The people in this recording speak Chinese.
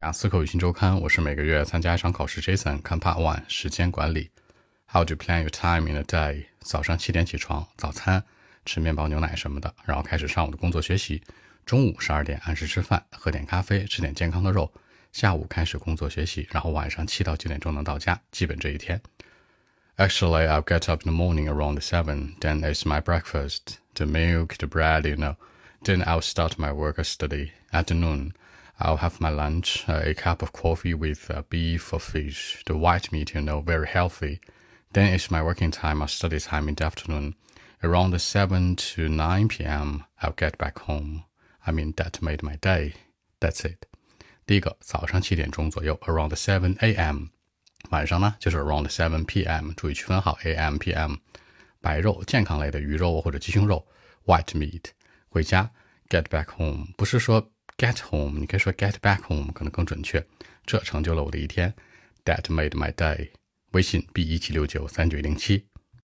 雅思口语新周刊，我是每个月参加一场考试。Jason，看 Part One，时间管理。How do you plan your time in a day？早上七点起床，早餐吃面包、牛奶什么的，然后开始上午的工作学习。中午十二点按时吃饭，喝点咖啡，吃点健康的肉。下午开始工作学习，然后晚上七到九点钟能到家，基本这一天。Actually, I'll get up in the morning around seven. Then it's my breakfast, the milk, the bread, you know. Then I'll start my work or study. At noon. I'll have my lunch, uh, a cup of coffee with uh, beef or fish, the white meat, you know, very healthy. Then it's my working time or study time in the afternoon. Around 7 to 9 p.m., I'll get back home. I mean, that made my day. That's it. 第一个，早上七点钟左右，around 7 a.m. 晚上呢，就是 around 7 p.m. 注意区分好 a.m. p.m. 白肉，健康类的鱼肉或者鸡胸肉，white meat。回家，get back home，不是说 get home，你可以说 get back home，可能更准确。这成就了我的一天。That made my day。微信 b 一七六九三九零七。